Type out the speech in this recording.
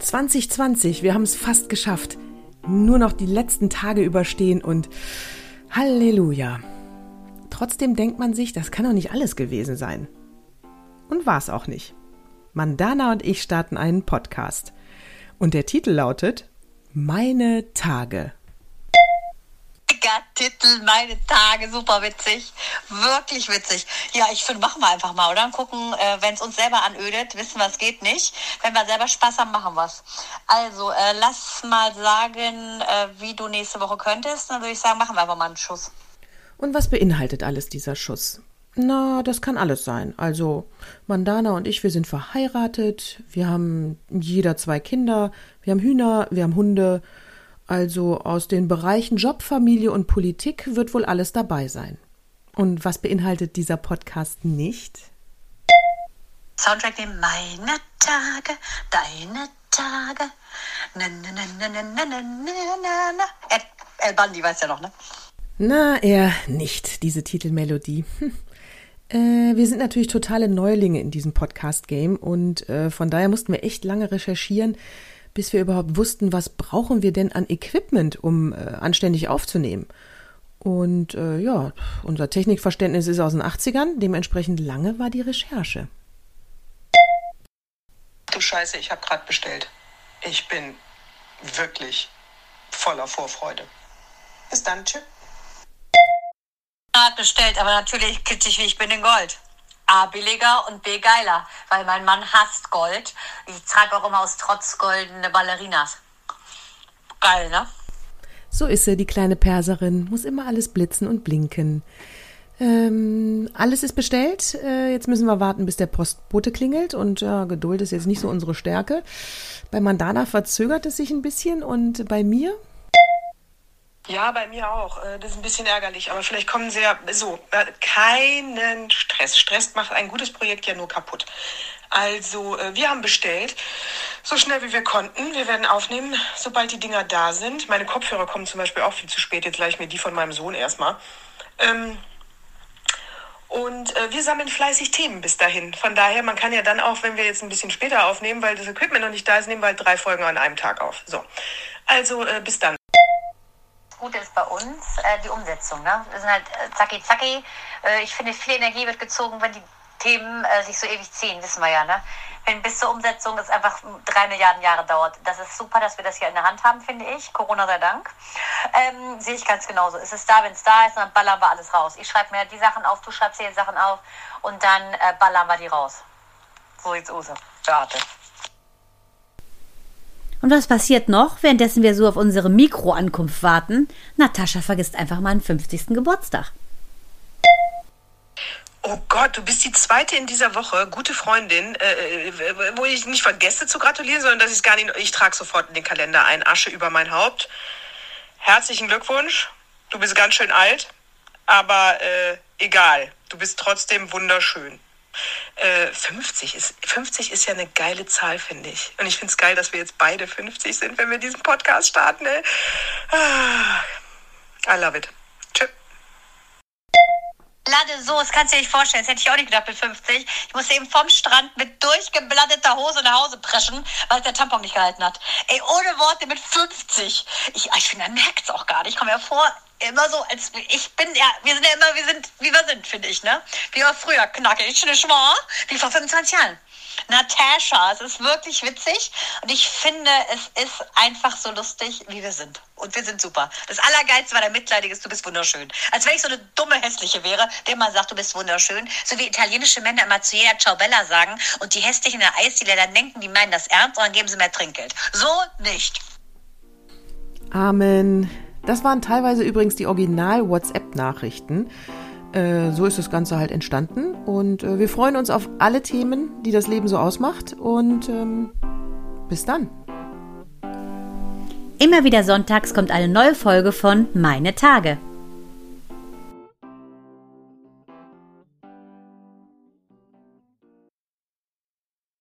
2020, wir haben es fast geschafft. Nur noch die letzten Tage überstehen und Halleluja. Trotzdem denkt man sich, das kann doch nicht alles gewesen sein. Und war es auch nicht. Mandana und ich starten einen Podcast. Und der Titel lautet Meine Tage. Titel, meine Tage, super witzig. Wirklich witzig. Ja, ich finde, machen wir einfach mal, oder? Gucken, äh, wenn es uns selber anödet, wissen wir, es geht nicht. Wenn wir selber Spaß haben, machen wir es. Also, äh, lass mal sagen, äh, wie du nächste Woche könntest. Dann würde ich sagen, machen wir einfach mal einen Schuss. Und was beinhaltet alles dieser Schuss? Na, das kann alles sein. Also, Mandana und ich, wir sind verheiratet, wir haben jeder zwei Kinder, wir haben Hühner, wir haben Hunde. Also aus den Bereichen Job, Familie und Politik wird wohl alles dabei sein. Und was beinhaltet dieser Podcast nicht? Soundtrack dem Meine Tage, Deine Tage. Na, na, na, na, na, na, na, na. na. El Bandi weiß ja noch, ne? Na, eher nicht, diese Titelmelodie. Hm. Äh, wir sind natürlich totale Neulinge in diesem Podcast-Game und äh, von daher mussten wir echt lange recherchieren, bis wir überhaupt wussten, was brauchen wir denn an Equipment, um äh, anständig aufzunehmen. Und äh, ja, unser Technikverständnis ist aus den 80ern, dementsprechend lange war die Recherche. Du Scheiße, ich habe gerade bestellt. Ich bin wirklich voller Vorfreude. Bis dann, tschüss hat bestellt, aber natürlich kitschig wie ich bin in Gold. A, billiger und B, geiler, weil mein Mann hasst Gold. Ich trage auch immer aus Trotz goldene Ballerinas. Geil, ne? So ist sie, die kleine Perserin. Muss immer alles blitzen und blinken. Ähm, alles ist bestellt. Äh, jetzt müssen wir warten, bis der Postbote klingelt. Und ja, Geduld ist jetzt nicht so unsere Stärke. Bei Mandana verzögert es sich ein bisschen und bei mir ja, bei mir auch. Äh, das ist ein bisschen ärgerlich, aber vielleicht kommen sie ja so. Äh, keinen Stress. Stress macht ein gutes Projekt ja nur kaputt. Also, äh, wir haben bestellt, so schnell wie wir konnten. Wir werden aufnehmen, sobald die Dinger da sind. Meine Kopfhörer kommen zum Beispiel auch viel zu spät. Jetzt leih ich mir die von meinem Sohn erstmal. Ähm, und wir sammeln fleißig Themen bis dahin. Von daher, man kann ja dann auch, wenn wir jetzt ein bisschen später aufnehmen, weil das Equipment noch nicht da ist, nehmen wir halt drei Folgen an einem Tag auf. So. Also, bis dann. Gute ist bei uns äh, die Umsetzung. Ne? Wir sind halt äh, zacki zacki. Äh, ich finde, viel Energie wird gezogen, wenn die Themen äh, sich so ewig ziehen, wissen wir ja. Ne? Wenn bis zur Umsetzung es einfach drei Milliarden Jahre dauert. Das ist super, dass wir das hier in der Hand haben, finde ich. Corona sei Dank. Ähm, Sehe ich ganz genauso. Es ist da, wenn es da ist, dann ballern wir alles raus. Ich schreibe mir die Sachen auf, du schreibst dir die Sachen auf und dann äh, ballern wir die raus. So sieht's aus. Warte. Und was passiert noch, währenddessen wir so auf unsere Mikroankunft warten? Natascha vergisst einfach mal einen 50. Geburtstag. Oh Gott, du bist die zweite in dieser Woche, gute Freundin, äh, äh wo ich nicht vergesse zu gratulieren, sondern dass ich es gar nicht. Ich trage sofort in den Kalender ein, Asche über mein Haupt. Herzlichen Glückwunsch. Du bist ganz schön alt, aber äh, egal. Du bist trotzdem wunderschön. 50 äh, ist 50 ist ja eine geile Zahl, finde ich. Und ich finde es geil, dass wir jetzt beide 50 sind, wenn wir diesen Podcast starten. Ey. Ah, I love it. Tschüss. Lade so, das kannst du dir nicht vorstellen. Das hätte ich auch nicht gedacht mit 50. Ich musste eben vom Strand mit durchgeblatteter Hose nach Hause preschen, weil der Tampon nicht gehalten hat. Ey, ohne Worte mit 50. Ich, ich finde, man merkt es auch gar nicht. Ich komme mir vor, immer so, als ich bin ja, wir sind ja immer, wir sind, wie wir sind, finde ich, ne? Wie wir früher knackig, schwahr, wie vor 25 Jahren. Natascha, es ist wirklich witzig und ich finde, es ist einfach so lustig, wie wir sind. Und wir sind super. Das Allergeilste war der Mitleidige du bist wunderschön. Als wenn ich so eine dumme Hässliche wäre, der mal sagt, du bist wunderschön. So wie italienische Männer immer zu jeder Ciao Bella sagen und die Hässlichen in der Eisdiele dann denken, die meinen das ernst und dann geben sie mehr Trinkgeld. So nicht. Amen. Das waren teilweise übrigens die Original-WhatsApp-Nachrichten. Äh, so ist das Ganze halt entstanden. Und äh, wir freuen uns auf alle Themen, die das Leben so ausmacht. Und ähm, bis dann. Immer wieder sonntags kommt eine neue Folge von Meine Tage.